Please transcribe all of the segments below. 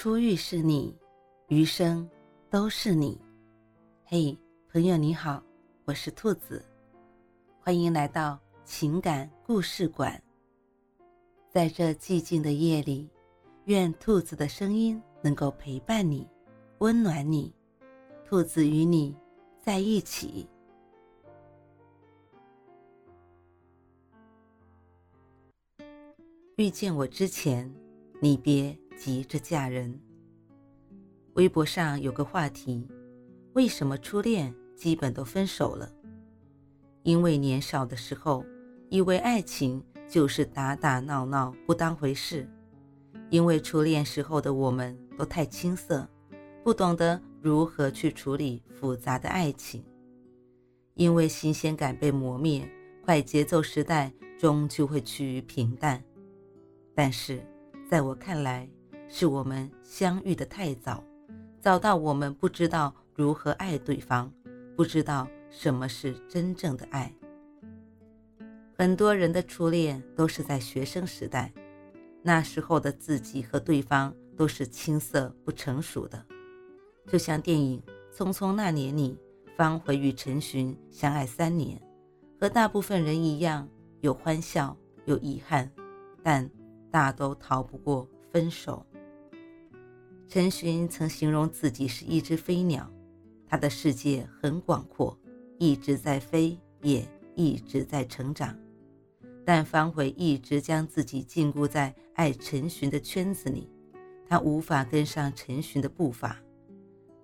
初遇是你，余生都是你。嘿，朋友你好，我是兔子，欢迎来到情感故事馆。在这寂静的夜里，愿兔子的声音能够陪伴你，温暖你。兔子与你在一起。遇见我之前，你别急着嫁人。微博上有个话题：为什么初恋基本都分手了？因为年少的时候，以为爱情就是打打闹闹，不当回事；因为初恋时候的我们都太青涩，不懂得如何去处理复杂的爱情；因为新鲜感被磨灭，快节奏时代终究会趋于平淡。但是，在我看来，是我们相遇的太早，早到我们不知道如何爱对方，不知道什么是真正的爱。很多人的初恋都是在学生时代，那时候的自己和对方都是青涩不成熟的，就像电影《匆匆那年》里，方茴与陈寻相爱三年，和大部分人一样，有欢笑，有遗憾，但。大都逃不过分手。陈寻曾形容自己是一只飞鸟，他的世界很广阔，一直在飞，也一直在成长。但方茴一直将自己禁锢在爱陈寻的圈子里，他无法跟上陈寻的步伐。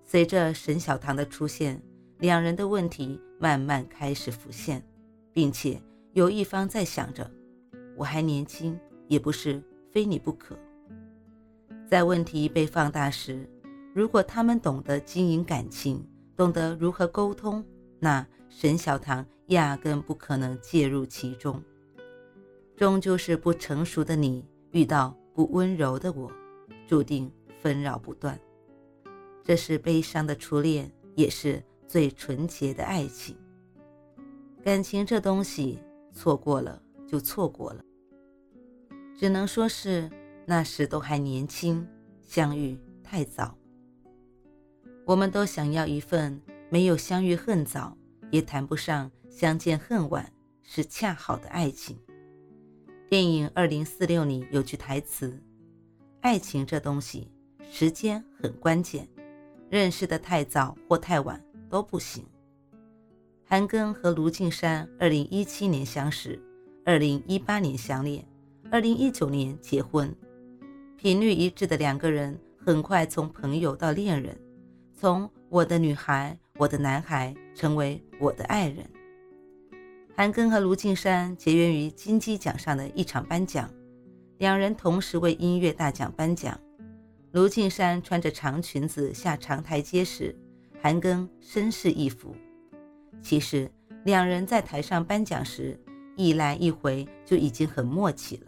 随着沈小棠的出现，两人的问题慢慢开始浮现，并且有一方在想着：我还年轻。也不是非你不可。在问题被放大时，如果他们懂得经营感情，懂得如何沟通，那沈小棠压根不可能介入其中。终究是不成熟的你遇到不温柔的我，注定纷扰不断。这是悲伤的初恋，也是最纯洁的爱情。感情这东西，错过了就错过了。只能说是那时都还年轻，相遇太早。我们都想要一份没有相遇恨早，也谈不上相见恨晚，是恰好的爱情。电影《二零四六》里有句台词：“爱情这东西，时间很关键，认识的太早或太晚都不行。”韩庚和卢靖姗二零一七年相识，二零一八年相恋。二零一九年结婚，频率一致的两个人很快从朋友到恋人，从我的女孩、我的男孩成为我的爱人。韩庚和卢靖姗结缘于金鸡奖上的一场颁奖，两人同时为音乐大奖颁奖。卢靖姗穿着长裙子下长台阶时，韩庚绅士一服。其实两人在台上颁奖时一来一回就已经很默契了。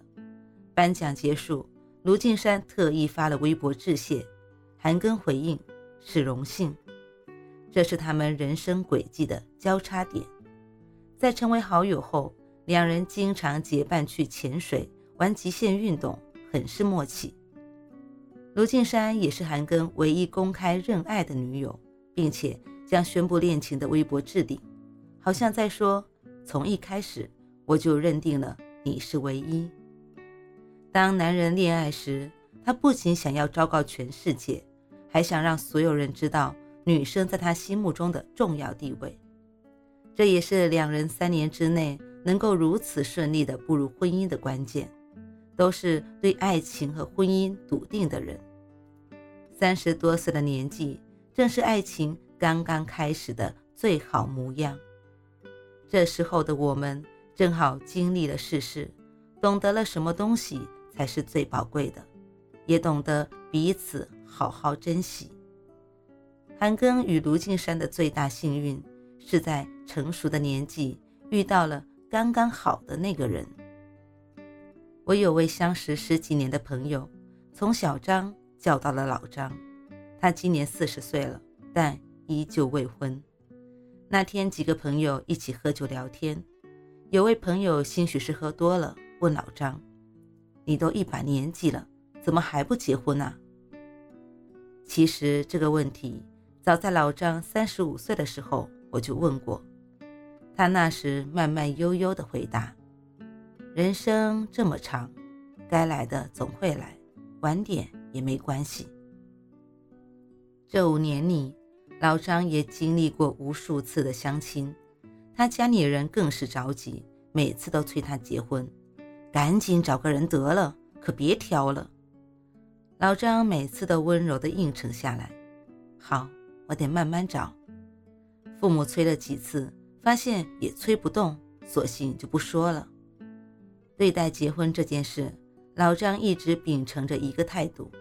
颁奖结束，卢靖姗特意发了微博致谢，韩庚回应是荣幸。这是他们人生轨迹的交叉点。在成为好友后，两人经常结伴去潜水、玩极限运动，很是默契。卢靖姗也是韩庚唯一公开认爱的女友，并且将宣布恋情的微博置顶，好像在说：从一开始我就认定了你是唯一。当男人恋爱时，他不仅想要昭告全世界，还想让所有人知道女生在他心目中的重要地位。这也是两人三年之内能够如此顺利的步入婚姻的关键。都是对爱情和婚姻笃定的人。三十多岁的年纪，正是爱情刚刚开始的最好模样。这时候的我们，正好经历了世事，懂得了什么东西。才是最宝贵的，也懂得彼此好好珍惜。韩庚与卢靖姗的最大幸运，是在成熟的年纪遇到了刚刚好的那个人。我有位相识十几年的朋友，从小张叫到了老张，他今年四十岁了，但依旧未婚。那天几个朋友一起喝酒聊天，有位朋友兴许是喝多了，问老张。你都一把年纪了，怎么还不结婚呢？其实这个问题早在老张三十五岁的时候我就问过，他那时慢慢悠悠的回答：“人生这么长，该来的总会来，晚点也没关系。”这五年里，老张也经历过无数次的相亲，他家里人更是着急，每次都催他结婚，赶紧找个人得了，可别挑了。老张每次都温柔地应承下来：“好，我得慢慢找。”父母催了几次，发现也催不动，索性就不说了。对待结婚这件事，老张一直秉承着一个态度：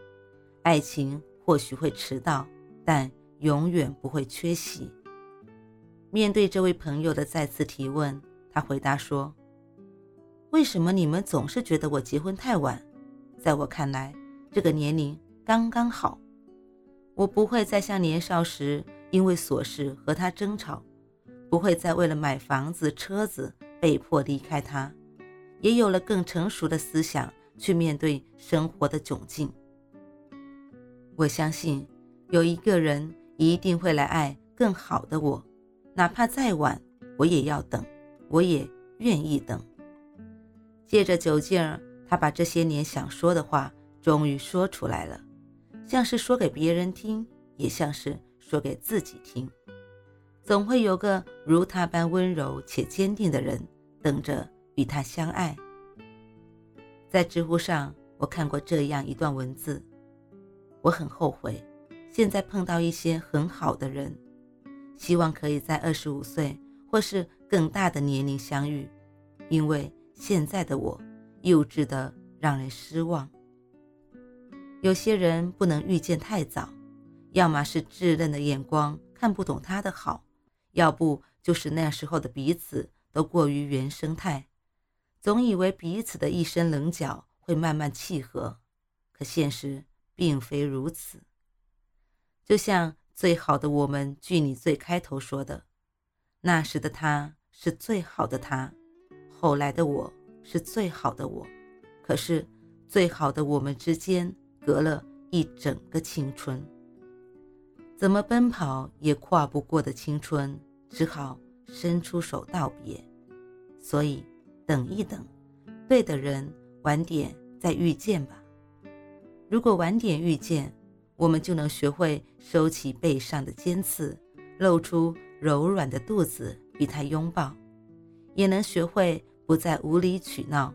爱情或许会迟到。但永远不会缺席。面对这位朋友的再次提问，他回答说：“为什么你们总是觉得我结婚太晚？在我看来，这个年龄刚刚好。我不会再像年少时因为琐事和他争吵，不会再为了买房子、车子被迫离开他，也有了更成熟的思想去面对生活的窘境。我相信。”有一个人一定会来爱更好的我，哪怕再晚，我也要等，我也愿意等。借着酒劲儿，他把这些年想说的话终于说出来了，像是说给别人听，也像是说给自己听。总会有个如他般温柔且坚定的人等着与他相爱。在知乎上，我看过这样一段文字，我很后悔。现在碰到一些很好的人，希望可以在二十五岁或是更大的年龄相遇，因为现在的我幼稚的让人失望。有些人不能遇见太早，要么是稚嫩的眼光看不懂他的好，要不就是那时候的彼此都过于原生态，总以为彼此的一身棱角会慢慢契合，可现实并非如此。就像最好的我们剧里最开头说的，那时的他是最好的他，后来的我是最好的我，可是最好的我们之间隔了一整个青春，怎么奔跑也跨不过的青春，只好伸出手道别。所以等一等，对的人晚点再遇见吧。如果晚点遇见，我们就能学会收起背上的尖刺，露出柔软的肚子与他拥抱，也能学会不再无理取闹，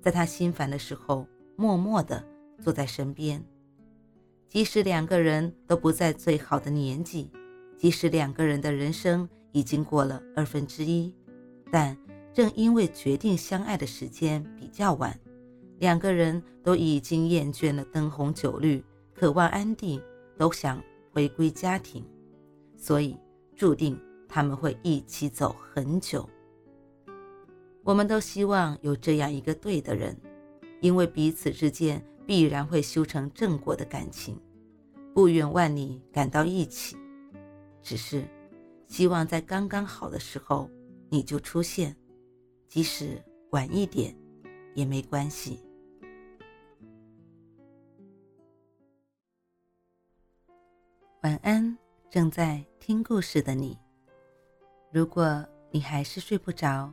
在他心烦的时候默默地坐在身边。即使两个人都不在最好的年纪，即使两个人的人生已经过了二分之一，但正因为决定相爱的时间比较晚，两个人都已经厌倦了灯红酒绿。渴望安定，都想回归家庭，所以注定他们会一起走很久。我们都希望有这样一个对的人，因为彼此之间必然会修成正果的感情，不远万里赶到一起。只是希望在刚刚好的时候你就出现，即使晚一点也没关系。晚安，正在听故事的你。如果你还是睡不着，